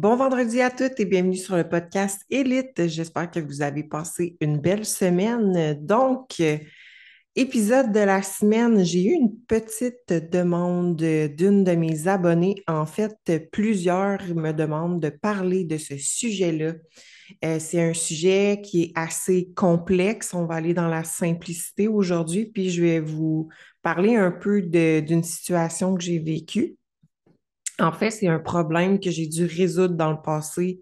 Bon vendredi à toutes et bienvenue sur le podcast Élite. J'espère que vous avez passé une belle semaine. Donc, euh, épisode de la semaine, j'ai eu une petite demande d'une de mes abonnées. En fait, plusieurs me demandent de parler de ce sujet-là. Euh, c'est un sujet qui est assez complexe. On va aller dans la simplicité aujourd'hui, puis je vais vous parler un peu d'une situation que j'ai vécue. En fait, c'est un problème que j'ai dû résoudre dans le passé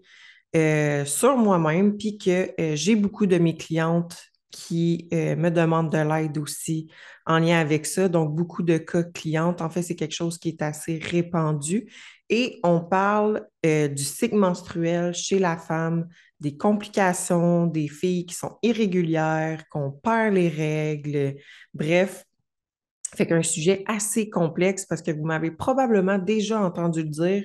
euh, sur moi-même, puis que euh, j'ai beaucoup de mes clientes qui euh, me demandent de l'aide aussi en lien avec ça. Donc, beaucoup de cas clientes. En fait, c'est quelque chose qui est assez répandu. Et on parle du cycle menstruel chez la femme, des complications, des filles qui sont irrégulières, qu'on perd les règles. Bref, fait qu'un sujet assez complexe parce que vous m'avez probablement déjà entendu le dire.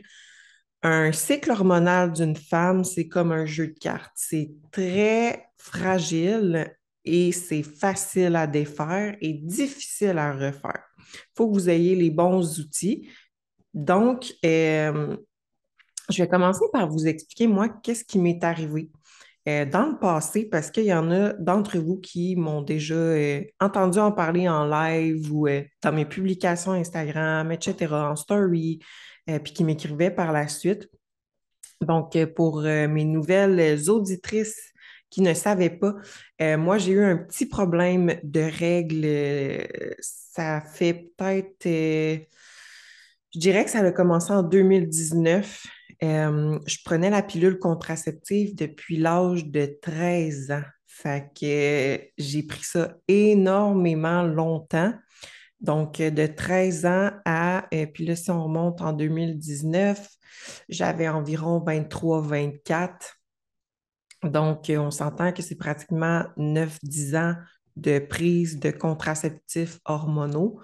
Un cycle hormonal d'une femme, c'est comme un jeu de cartes. C'est très fragile et c'est facile à défaire et difficile à refaire. Il faut que vous ayez les bons outils. Donc, euh, je vais commencer par vous expliquer, moi, qu'est-ce qui m'est arrivé. Euh, dans le passé, parce qu'il y en a d'entre vous qui m'ont déjà euh, entendu en parler en live ou euh, dans mes publications Instagram, etc., en story, puis qui m'écrivaient par la suite. Donc, pour mes nouvelles auditrices qui ne savaient pas, moi, j'ai eu un petit problème de règles. ça fait peut-être, je dirais que ça a commencé en 2019. Euh, je prenais la pilule contraceptive depuis l'âge de 13 ans. Fait que j'ai pris ça énormément longtemps. Donc, de 13 ans à, et euh, puis là, si on remonte en 2019, j'avais environ 23-24. Donc, on s'entend que c'est pratiquement 9-10 ans de prise de contraceptifs hormonaux,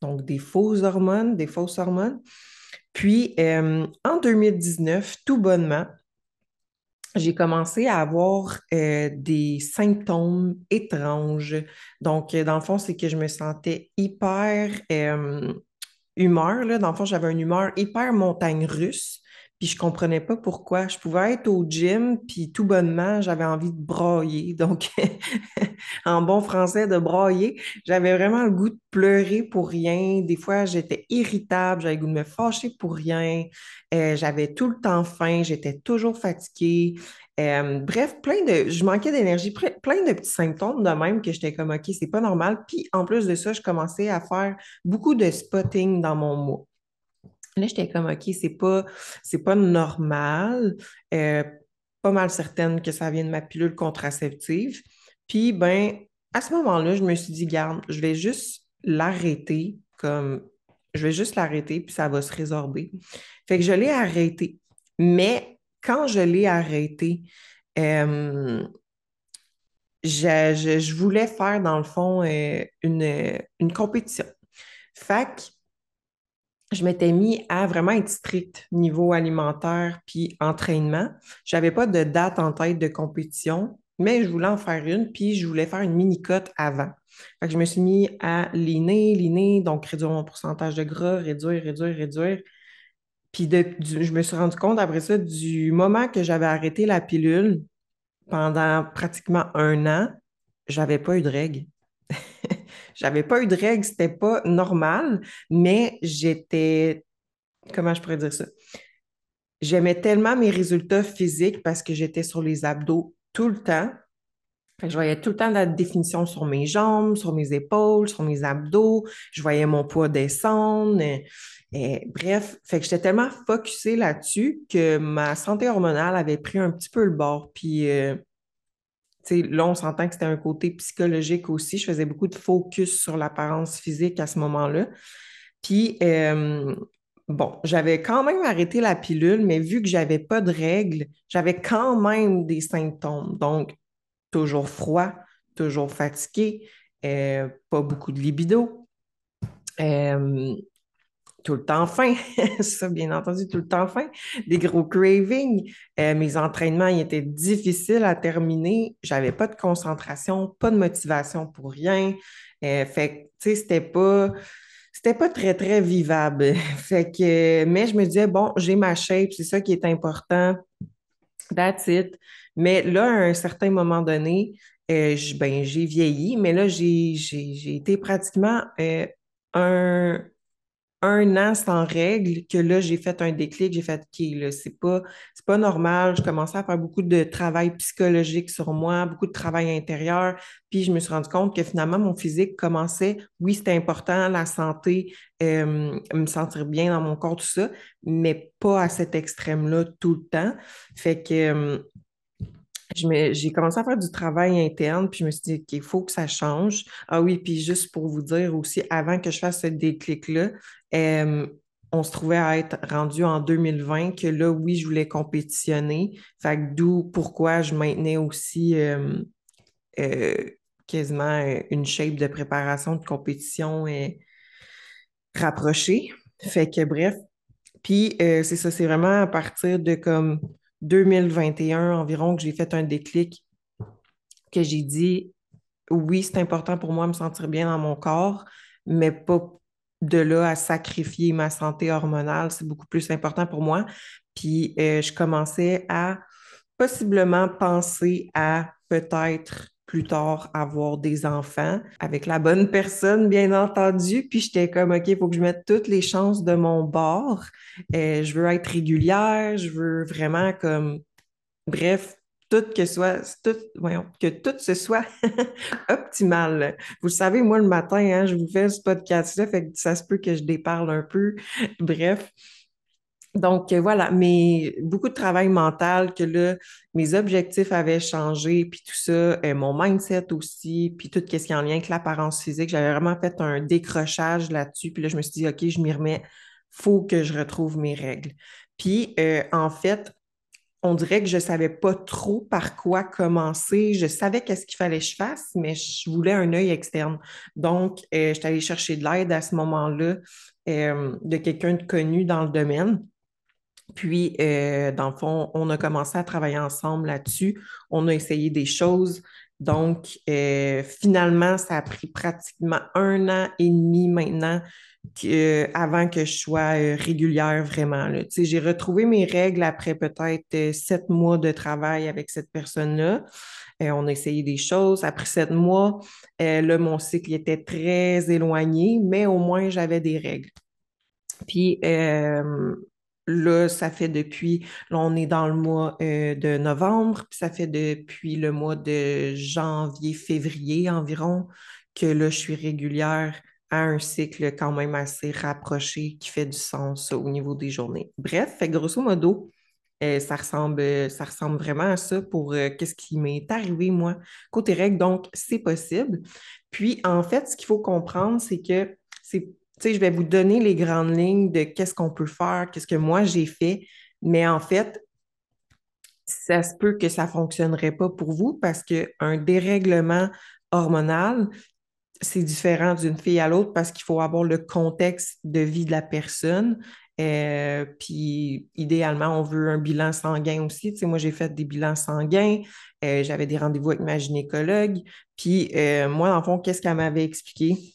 donc des fausses hormones, des fausses hormones. Puis, euh, en 2019, tout bonnement, j'ai commencé à avoir euh, des symptômes étranges. Donc, dans le fond, c'est que je me sentais hyper euh, humeur. Dans le fond, j'avais une humeur hyper montagne russe puis je comprenais pas pourquoi. Je pouvais être au gym, puis tout bonnement, j'avais envie de brailler. Donc, en bon français, de brailler. J'avais vraiment le goût de pleurer pour rien. Des fois, j'étais irritable, j'avais le goût de me fâcher pour rien. Euh, j'avais tout le temps faim, j'étais toujours fatiguée. Euh, bref, plein de, je manquais d'énergie, plein de petits symptômes de même que j'étais comme, OK, c'est pas normal. Puis en plus de ça, je commençais à faire beaucoup de spotting dans mon mois. Là, j'étais comme, OK, c'est pas, pas normal. Euh, pas mal certaine que ça vient de ma pilule contraceptive. Puis, ben, à ce moment-là, je me suis dit, garde, je vais juste l'arrêter comme, je vais juste l'arrêter, puis ça va se résorber. Fait que je l'ai arrêté. Mais quand je l'ai arrêté, euh, je, voulais faire, dans le fond, euh, une, une compétition. Fait que je m'étais mis à vraiment être strict niveau alimentaire puis entraînement. Je n'avais pas de date en tête de compétition, mais je voulais en faire une, puis je voulais faire une mini-cote avant. Je me suis mis à liner, liner, donc réduire mon pourcentage de gras, réduire, réduire, réduire. Puis je me suis rendu compte après ça, du moment que j'avais arrêté la pilule, pendant pratiquement un an, j'avais pas eu de règles. J'avais pas eu de règles, c'était pas normal, mais j'étais, comment je pourrais dire ça? J'aimais tellement mes résultats physiques parce que j'étais sur les abdos tout le temps. je voyais tout le temps la définition sur mes jambes, sur mes épaules, sur mes abdos. Je voyais mon poids descendre. Et, bref, fait que j'étais tellement focusée là-dessus que ma santé hormonale avait pris un petit peu le bord. Puis euh, là, on s'entend que c'était un côté psychologique aussi. Je faisais beaucoup de focus sur l'apparence physique à ce moment-là. Puis, euh, bon, j'avais quand même arrêté la pilule, mais vu que j'avais pas de règles, j'avais quand même des symptômes. Donc, toujours froid, toujours fatigué, euh, pas beaucoup de libido. Euh, tout le temps faim, ça bien entendu, tout le temps faim, des gros cravings. Euh, mes entraînements étaient difficiles à terminer. J'avais pas de concentration, pas de motivation pour rien. Euh, fait tu sais, c'était pas, c'était pas très, très vivable. Fait que, mais je me disais, bon, j'ai ma shape, c'est ça qui est important. That's it. Mais là, à un certain moment donné, euh, ben, j'ai vieilli, mais là, j'ai été pratiquement euh, un, un an sans règle que là, j'ai fait un déclic, j'ai fait OK, là, c'est pas, pas normal. Je commençais à faire beaucoup de travail psychologique sur moi, beaucoup de travail intérieur. Puis je me suis rendu compte que finalement, mon physique commençait, oui, c'était important, la santé, euh, me sentir bien dans mon corps, tout ça, mais pas à cet extrême-là tout le temps. Fait que euh, j'ai commencé à faire du travail interne, puis je me suis dit qu'il faut que ça change. Ah oui, puis juste pour vous dire aussi, avant que je fasse ce déclic-là, euh, on se trouvait à être rendu en 2020 que là, oui, je voulais compétitionner. Fait que d'où pourquoi je maintenais aussi euh, euh, quasiment une shape de préparation de compétition rapprochée. Fait que bref. Puis c'est ça, c'est vraiment à partir de comme 2021 environ que j'ai fait un déclic, que j'ai dit oui, c'est important pour moi de me sentir bien dans mon corps, mais pas de là à sacrifier ma santé hormonale. C'est beaucoup plus important pour moi. Puis euh, je commençais à possiblement penser à peut-être plus tard avoir des enfants avec la bonne personne, bien entendu. Puis j'étais comme, OK, il faut que je mette toutes les chances de mon bord. Euh, je veux être régulière, je veux vraiment comme, bref, tout que soit, tout, voyons, que tout ce soit optimal. Vous savez, moi, le matin, hein, je vous fais ce podcast-là, fait que ça se peut que je déparle un peu. Bref, donc euh, voilà, mais beaucoup de travail mental que là, mes objectifs avaient changé, puis tout ça, euh, mon mindset aussi, puis tout ce qui est en lien avec l'apparence physique. J'avais vraiment fait un décrochage là-dessus, puis là, je me suis dit, OK, je m'y remets, faut que je retrouve mes règles. Puis euh, en fait, on dirait que je ne savais pas trop par quoi commencer. Je savais qu'est-ce qu'il fallait que je fasse, mais je voulais un œil externe. Donc, je suis allée chercher de l'aide à ce moment-là de quelqu'un de connu dans le domaine. Puis, euh, dans le fond, on a commencé à travailler ensemble là-dessus. On a essayé des choses. Donc, euh, finalement, ça a pris pratiquement un an et demi maintenant que, avant que je sois euh, régulière vraiment. J'ai retrouvé mes règles après peut-être sept mois de travail avec cette personne-là. on a essayé des choses. Après sept mois, là, mon cycle était très éloigné, mais au moins j'avais des règles. Puis, Là, ça fait depuis, là, on est dans le mois euh, de novembre, puis ça fait depuis le mois de janvier, février environ, que là, je suis régulière à un cycle quand même assez rapproché qui fait du sens au niveau des journées. Bref, fait grosso modo, euh, ça, ressemble, vraiment à ça pour euh, qu'est-ce qui m'est arrivé, moi, côté règles. Donc, c'est possible. Puis, en fait, ce qu'il faut comprendre, c'est que c'est je vais vous donner les grandes lignes de qu'est-ce qu'on peut faire, qu'est-ce que moi j'ai fait, mais en fait, ça se peut que ça ne fonctionnerait pas pour vous parce qu'un dérèglement hormonal, c'est différent d'une fille à l'autre parce qu'il faut avoir le contexte de vie de la personne. Euh, puis idéalement, on veut un bilan sanguin aussi. moi, j'ai fait des bilans sanguins, euh, j'avais des rendez-vous avec ma gynécologue. Puis euh, moi, dans le fond, qu'est-ce qu'elle m'avait expliqué?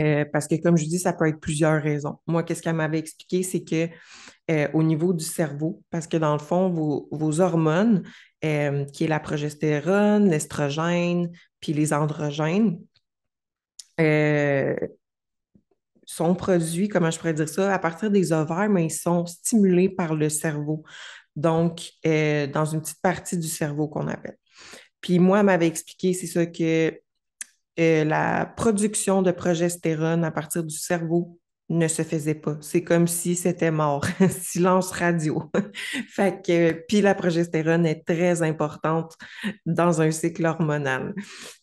Euh, parce que, comme je dis, ça peut être plusieurs raisons. Moi, qu'est-ce qu'elle m'avait expliqué, c'est que euh, au niveau du cerveau, parce que dans le fond, vos, hormones, euh, qui est la progestérone, l'estrogène, puis les androgènes, sont produits, comment je pourrais dire ça, à partir des ovaires, mais ils sont stimulés par le cerveau. Donc, dans une petite partie du cerveau qu'on appelle. Puis moi, elle m'avait expliqué, c'est ça que euh, la production de progestérone à partir du cerveau ne se faisait pas. C'est comme si c'était mort. Silence radio. fait que, puis la progestérone est très importante dans un cycle hormonal.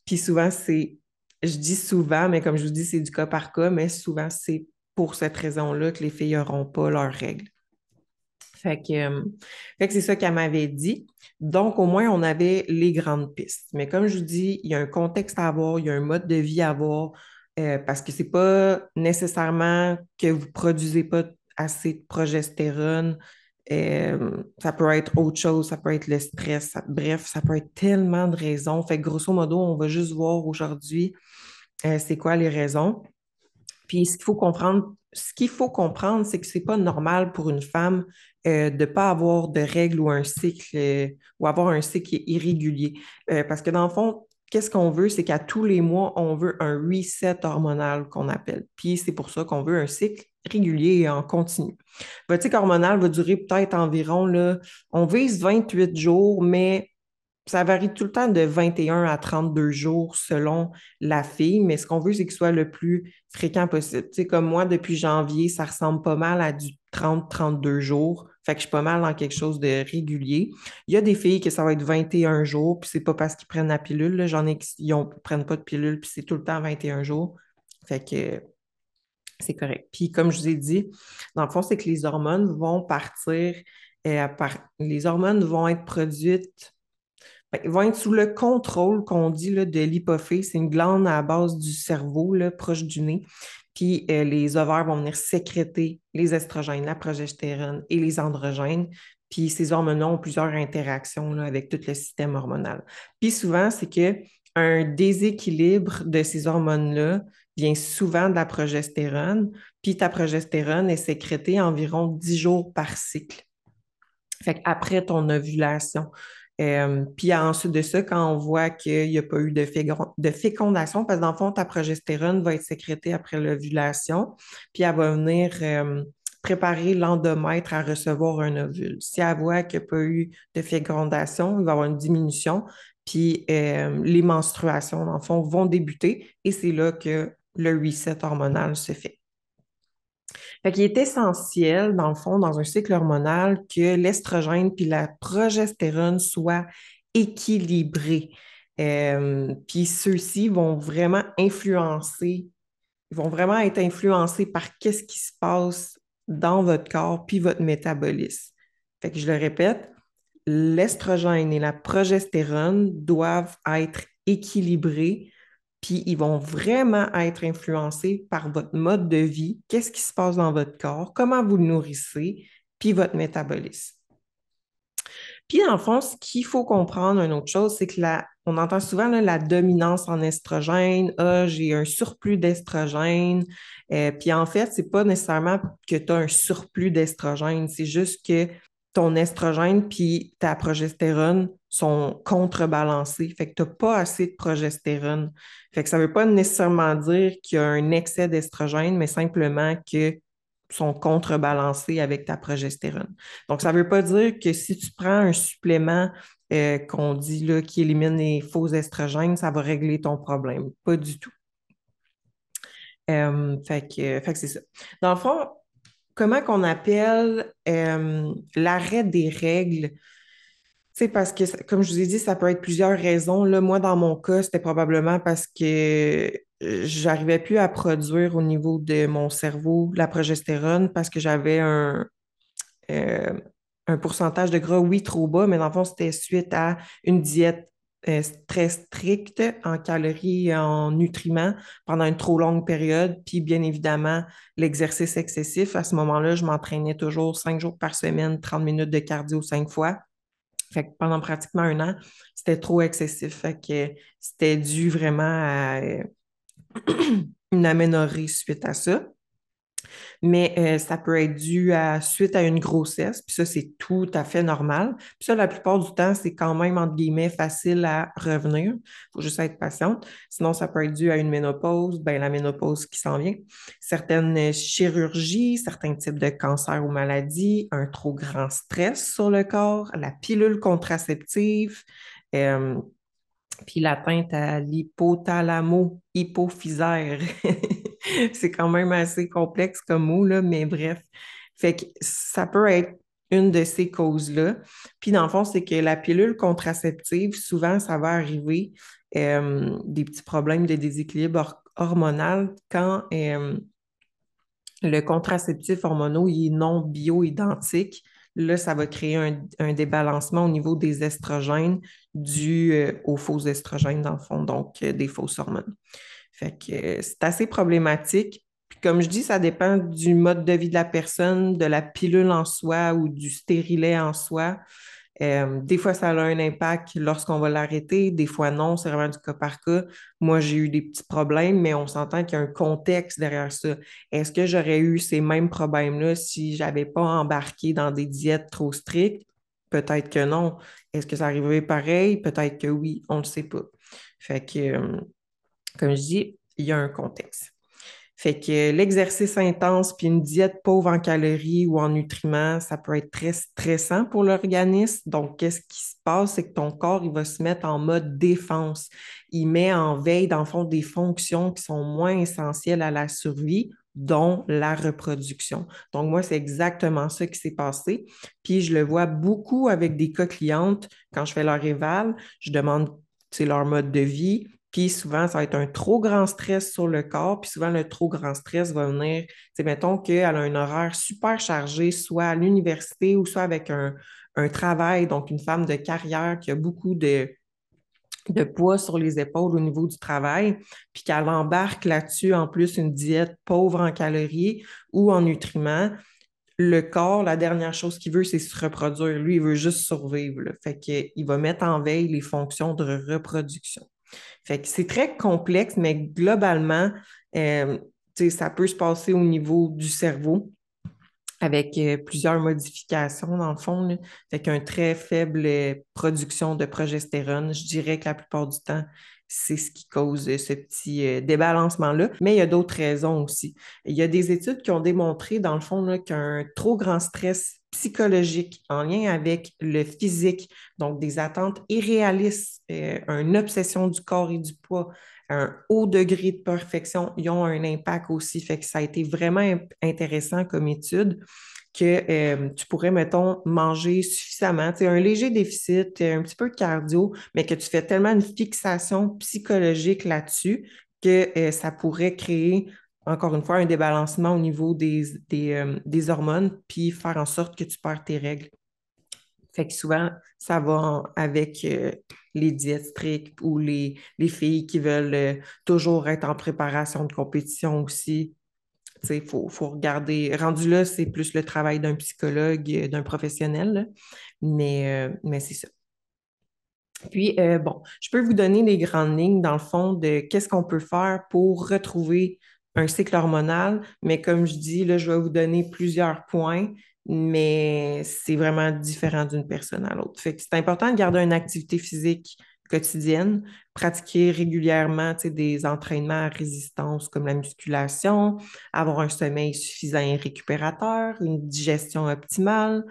Puis souvent, c'est, je dis souvent, mais comme je vous dis, c'est du cas par cas, mais souvent, c'est pour cette raison-là que les filles n'auront pas leurs règles. Fait que, euh, fait que c'est ça qu'elle m'avait dit. Donc, au moins, on avait les grandes pistes. Mais comme je vous dis, il y a un contexte à avoir, il y a un mode de vie à avoir, euh, parce que ce n'est pas nécessairement que vous produisez pas assez de progestérone. Euh, ça peut être autre chose, ça peut être le stress, bref, ça peut être tellement de raisons. Fait que grosso modo, on va juste voir aujourd'hui c'est quoi les raisons. Puis ce qu'il faut comprendre, ce qu'il faut comprendre, c'est que c'est pas normal pour une femme euh, de ne pas avoir de règles ou un cycle euh, ou avoir un cycle irrégulier. Euh, parce que dans le fond, qu'est-ce qu'on veut, c'est qu'à tous les mois, on veut un reset hormonal qu'on appelle. Puis c'est pour ça qu'on veut un cycle régulier et en continu. Votre cycle hormonal va durer peut-être environ, là, on vise 28 jours, mais ça varie tout le temps de 21 à 32 jours selon la fille, mais ce qu'on veut, c'est qu'il soit le plus fréquent possible. Tu sais, comme moi, depuis janvier, ça ressemble pas mal à du 30-32 jours. Fait que je suis pas mal dans quelque chose de régulier. Il y a des filles que ça va être 21 jours, puis c'est pas parce qu'ils prennent la pilule. J'en ai qui ne prennent pas de pilule, puis c'est tout le temps 21 jours. Fait que c'est correct. Puis comme je vous ai dit, dans le fond, c'est que les hormones vont partir, euh, les hormones vont être produites ils vont être sous le contrôle qu'on dit là, de l'hypophyse. C'est une glande à base du cerveau, proche du nez. Puis euh, les ovaires vont venir sécréter les estrogènes, la progestérone et les androgènes. Puis ces hormones ont plusieurs interactions avec tout le système hormonal. Puis souvent, c'est qu'un déséquilibre de ces hormones-là vient souvent de la progestérone. Puis ta progestérone est sécrétée environ 10 jours par cycle. Fait après ton ovulation. Euh, puis ensuite de ça, quand on voit qu'il n'y a pas eu de, fécondation, parce que dans le fond, ta progestérone va être sécrétée après l'ovulation, puis elle va venir euh, préparer l'endomètre à recevoir un ovule. Si elle voit qu'il n'y a pas eu de fécondation, il va y avoir une diminution, puis euh, les menstruations, dans le fond, vont débuter, et c'est là que le reset hormonal se fait. Fait qu'il est essentiel, dans le fond, dans un cycle hormonal, que l'estrogène puis la progestérone soient équilibrés. Euh, puis ceux-ci vont vraiment influencer, vont vraiment être influencés par qu'est-ce qui se passe dans votre corps puis votre métabolisme. Fait que je le répète, l'estrogène et la progestérone doivent être équilibrés puis ils vont vraiment être influencés par votre mode de vie, qu'est-ce qui se passe dans votre corps, comment vous le nourrissez, puis votre métabolisme. Puis, en fond, ce qu'il faut comprendre, une autre chose, c'est que la, on entend souvent la dominance en estrogène. Ah, j'ai un surplus d'estrogène. Euh, puis, en fait, ce n'est pas nécessairement que tu as un surplus d'estrogène. C'est juste que ton estrogène puis ta progestérone sont contrebalancés. Fait que tu n'as pas assez de progestérone. Fait que ça ne veut pas nécessairement dire qu'il y a un excès d'estrogène, mais simplement que sont contrebalancés avec ta progestérone. Donc, ça ne veut pas dire que si tu prends un supplément euh, qu'on dit là, qui élimine les faux estrogènes, ça va régler ton problème. Pas du tout. Euh, fait que, fait que c'est ça. Dans le fond, comment qu'on appelle euh, l'arrêt des règles? C'est parce que, comme je vous ai dit, ça peut être plusieurs raisons. Là, moi, dans mon cas, c'était probablement parce que euh, j'arrivais plus à produire au niveau de mon cerveau la progestérone parce que j'avais un, euh, un pourcentage de gras, oui, trop bas, mais dans le fond, c'était suite à une diète euh, très stricte en calories et en nutriments pendant une trop longue période. Puis, bien évidemment, l'exercice excessif. À ce moment-là, je m'entraînais toujours cinq jours par semaine, 30 minutes de cardio cinq fois. Fait que pendant pratiquement un an, c'était trop excessif. Fait que c'était dû vraiment à euh, une aménorrhée suite à ça mais euh, ça peut être dû à suite à une grossesse, puis ça, c'est tout à fait normal. Puis ça, la plupart du temps, c'est quand même, entre guillemets, facile à revenir. Il faut juste être patiente. Sinon, ça peut être dû à une ménopause, ben, la ménopause qui s'en vient. Certaines chirurgies, certains types de cancers ou maladies, un trop grand stress sur le corps, la pilule contraceptive, euh, puis l'atteinte à l'hypothalamo-hypophysaire. c'est quand même assez complexe comme mot, là, mais bref. Fait que ça peut être une de ces causes-là. Puis dans le fond, c'est que la pilule contraceptive, souvent, ça va arriver euh, des petits problèmes de déséquilibre hormonal quand euh, le contraceptif hormonal est non bioidentique. Là, ça va créer un, débalancement au niveau des estrogènes dû euh, aux faux estrogènes, dans le fond, donc des fausses hormones. Fait que euh, c'est assez problématique. Puis comme je dis, ça dépend du mode de vie de la personne, de la pilule en soi ou du stérilet en soi. Euh, des fois, ça a un impact lorsqu'on va l'arrêter, des fois non, c'est vraiment du cas par cas. Moi, j'ai eu des petits problèmes, mais on s'entend qu'il y a un contexte derrière ça. Est-ce que j'aurais eu ces mêmes problèmes-là si je n'avais pas embarqué dans des diètes trop strictes? Peut-être que non. Est-ce que ça arriverait pareil? Peut-être que oui, on ne le sait pas. Fait que, euh, comme je dis, il y a un contexte. Fait que l'exercice intense puis une diète pauvre en calories ou en nutriments, ça peut être très stressant pour l'organisme. Donc, qu'est-ce qui se passe? C'est que ton corps, il va se mettre en mode défense. Il met en veille, dans le fond, des fonctions qui sont moins essentielles à la survie, dont la reproduction. Donc, moi, c'est exactement ça qui s'est passé. Puis, je le vois beaucoup avec des cas clientes quand je fais leur éval. Je demande leur mode de vie, puis souvent, ça va être un trop grand stress sur le corps. Puis souvent, le trop grand stress va venir, c'est mettons qu'elle a un horaire super chargé, soit à l'université ou soit avec un, travail, donc une femme de carrière qui a beaucoup de, de poids sur les épaules au niveau du travail, puis qu'elle embarque là-dessus en plus une diète pauvre en calories ou en nutriments, le corps, la dernière chose qu'il veut, c'est se reproduire. Lui, il veut juste survivre. Fait qu'il va mettre en veille les fonctions de reproduction. C'est très complexe, mais globalement, euh, ça peut se passer au niveau du cerveau avec euh, plusieurs modifications dans le fond, là. très faible euh, production de progestérone. Je dirais que la plupart du temps, c'est ce qui cause ce petit débalancement-là. Mais il y a d'autres raisons aussi. Il y a des études qui ont démontré, dans le fond, qu'un trop grand stress psychologique en lien avec le physique, donc des attentes irréalistes, euh, une obsession du corps et du poids, un haut degré de perfection, ils ont un impact aussi. Fait que ça a été vraiment intéressant comme étude que euh, tu pourrais, mettons, manger suffisamment, tu un léger déficit, un petit peu de cardio, mais que tu fais tellement une fixation psychologique là-dessus que euh, ça pourrait créer encore une fois, un débalancement au niveau des, euh, des, hormones, puis faire en sorte que tu perds tes règles. Fait que souvent, ça va avec euh, les diètes strictes ou les, les filles qui veulent euh, toujours être en préparation de compétition aussi. Il faut, faut, regarder. Rendu là, c'est plus le travail d'un psychologue, d'un professionnel, mais, mais c'est ça. Puis, bon, je peux vous donner les grandes lignes, dans le fond, de qu'est-ce qu'on peut faire pour retrouver un cycle hormonal, mais comme je dis, là, je vais vous donner plusieurs points, mais c'est vraiment différent d'une personne à l'autre. C'est important de garder une activité physique quotidienne, pratiquer régulièrement des entraînements à résistance comme la musculation, avoir un sommeil suffisant et récupérateur, une digestion optimale,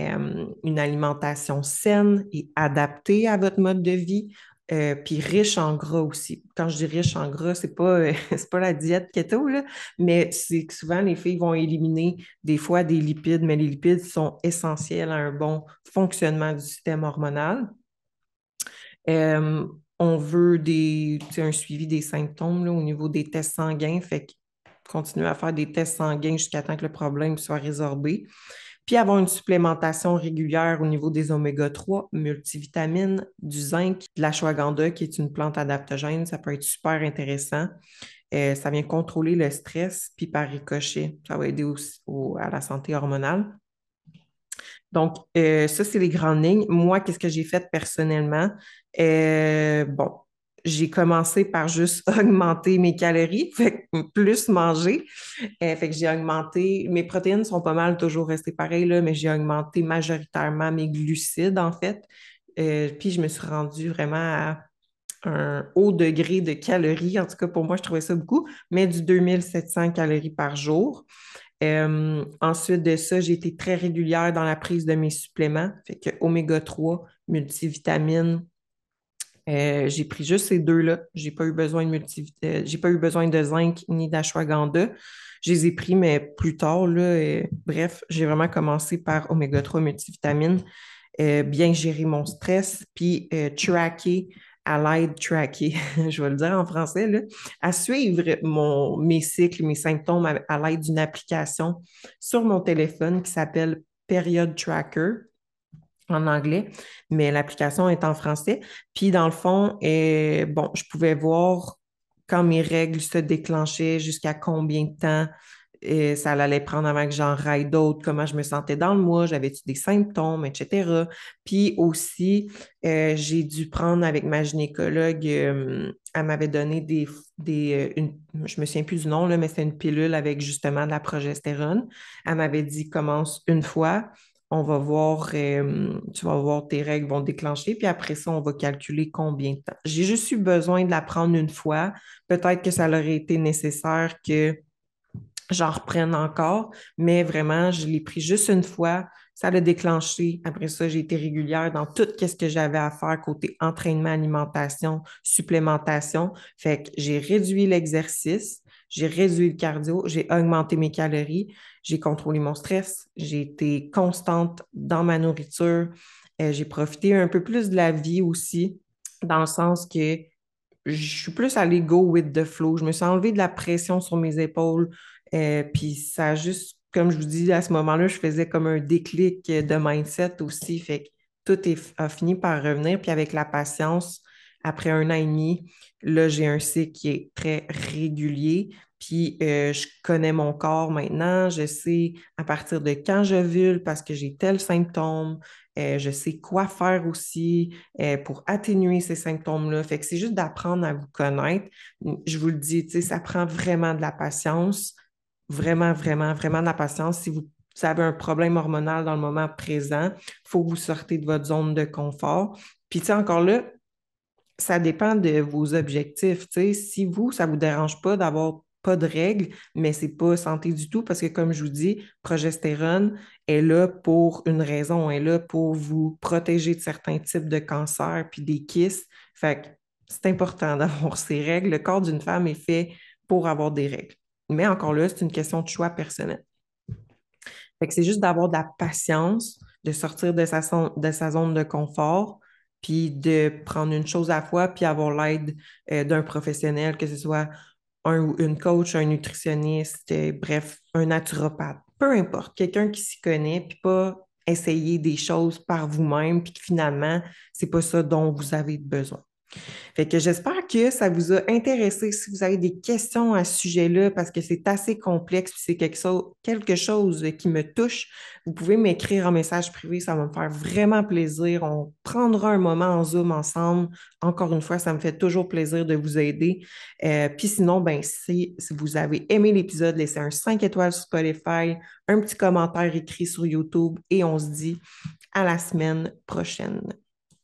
euh, une alimentation saine et adaptée à votre mode de vie, euh, puis riche en gras aussi. Quand je dis riche en gras, c'est pas, euh, pas la diète keto, là, mais c'est que souvent les filles vont éliminer des fois des lipides, mais les lipides sont essentiels à un bon fonctionnement du système hormonal. On veut des, un suivi des symptômes là, au niveau des tests sanguins, fait continuer à faire des tests sanguins jusqu'à temps que le problème soit résorbé puis avoir une supplémentation régulière au niveau des oméga 3, multivitamines, du zinc, de l'ashwagandha, qui est une plante adaptogène. Ça peut être super intéressant. Euh, ça vient contrôler le stress, puis par ricochet, ça va aider aussi à la santé hormonale. Donc, euh, ça, c'est les grandes lignes. Moi, qu'est-ce que j'ai fait personnellement? Euh, bon, j'ai commencé par juste augmenter mes calories, fait plus manger. Euh, fait que j'ai augmenté, mes protéines sont pas mal toujours restées pareilles, là, mais j'ai augmenté majoritairement mes glucides, en fait. Euh, puis je me suis rendue vraiment à un haut degré de calories. En tout cas, pour moi, je trouvais ça beaucoup, mais du 2700 calories par jour. Euh, ensuite de ça, j'ai été très régulière dans la prise de mes suppléments. Fait que oméga 3, multivitamines, euh, j'ai pris juste ces deux-là. J'ai pas eu besoin de. Euh, j'ai pas eu besoin de zinc ni d'ashwagandha. Je les ai pris, mais plus tard, là, bref, j'ai vraiment commencé par oméga 3 multivitamines, euh, bien gérer mon stress, puis tracker à l'aide, tracker, je vais le dire en français, là, à suivre mon, mes cycles, mes symptômes à, à l'aide d'une application sur mon téléphone qui s'appelle Period Tracker en anglais, mais l'application est en français. Puis dans le fond, eh, bon, je pouvais voir quand mes règles se déclenchaient, jusqu'à combien de temps et ça allait prendre avant que j'en raille d'autres, comment je me sentais dans le mois, j'avais-tu des symptômes, etc. Puis aussi, euh, j'ai dû prendre avec ma gynécologue, euh, elle m'avait donné des, des euh, une, je me souviens plus du nom, là, mais c'est une pilule avec justement de la progestérone. Elle m'avait dit commence une fois, on va voir, tu vas voir tes règles vont déclencher, puis après ça, on va calculer combien de temps. J'ai juste eu besoin de la prendre une fois. Peut-être que ça aurait été nécessaire que j'en reprenne encore, mais vraiment, je l'ai pris juste une fois. Ça l'a déclenché. Après ça, j'ai été régulière dans tout ce que j'avais à faire côté entraînement, alimentation, supplémentation. Fait que j'ai réduit l'exercice, j'ai réduit le cardio, j'ai augmenté mes calories, j'ai contrôlé mon stress, j'ai été constante dans ma nourriture, euh, j'ai profité un peu plus de la vie aussi, dans le sens que je suis plus allée go with the flow. Je me suis enlevé de la pression sur mes épaules. Euh, puis ça a juste, comme je vous dis, à ce moment-là, je faisais comme un déclic de mindset aussi. Fait que tout est, a fini par revenir. Puis avec la patience, après un an et demi, là, j'ai un cycle qui est très régulier. Puis euh, je connais mon corps maintenant, je sais à partir de quand je vule parce que j'ai tel symptôme, euh, je sais quoi faire aussi euh, pour atténuer ces symptômes-là. Fait que c'est juste d'apprendre à vous connaître. Je vous le dis, ça prend vraiment de la patience, vraiment, vraiment, vraiment de la patience. Si vous, avez un problème hormonal dans le moment présent, il faut que vous sortez de votre zone de confort. Puis, tu sais, encore là, ça dépend de vos objectifs. Si vous, ça ne vous dérange pas d'avoir pas de règles, mais ce n'est pas santé du tout parce que, comme je vous dis, progestérone est là pour une raison, est là pour vous protéger de certains types de cancers puis des kystes. Fait que c'est important d'avoir ces règles. Le corps d'une femme est fait pour avoir des règles. Mais encore là, c'est une question de choix personnel. Fait c'est juste d'avoir de la patience, de sortir de sa zone de confort, puis de prendre une chose à la fois, puis avoir l'aide euh, d'un professionnel, que ce soit un, une coach, un nutritionniste, euh, bref, un naturopathe, peu importe, quelqu'un qui s'y connaît, puis pas essayer des choses par vous-même, puis que finalement, c'est pas ça dont vous avez besoin. Fait que j'espère que ça vous a intéressé. Si vous avez des questions à ce sujet-là, parce que c'est assez complexe, c'est quelque chose, quelque chose qui me touche, vous pouvez m'écrire en message privé. Ça va me faire vraiment plaisir. On prendra un moment en Zoom ensemble. Encore une fois, ça me fait toujours plaisir de vous aider. Euh, puis sinon, ben, si, si vous avez aimé l'épisode, laissez un 5 étoiles sur Spotify, un petit commentaire écrit sur YouTube et on se dit à la semaine prochaine.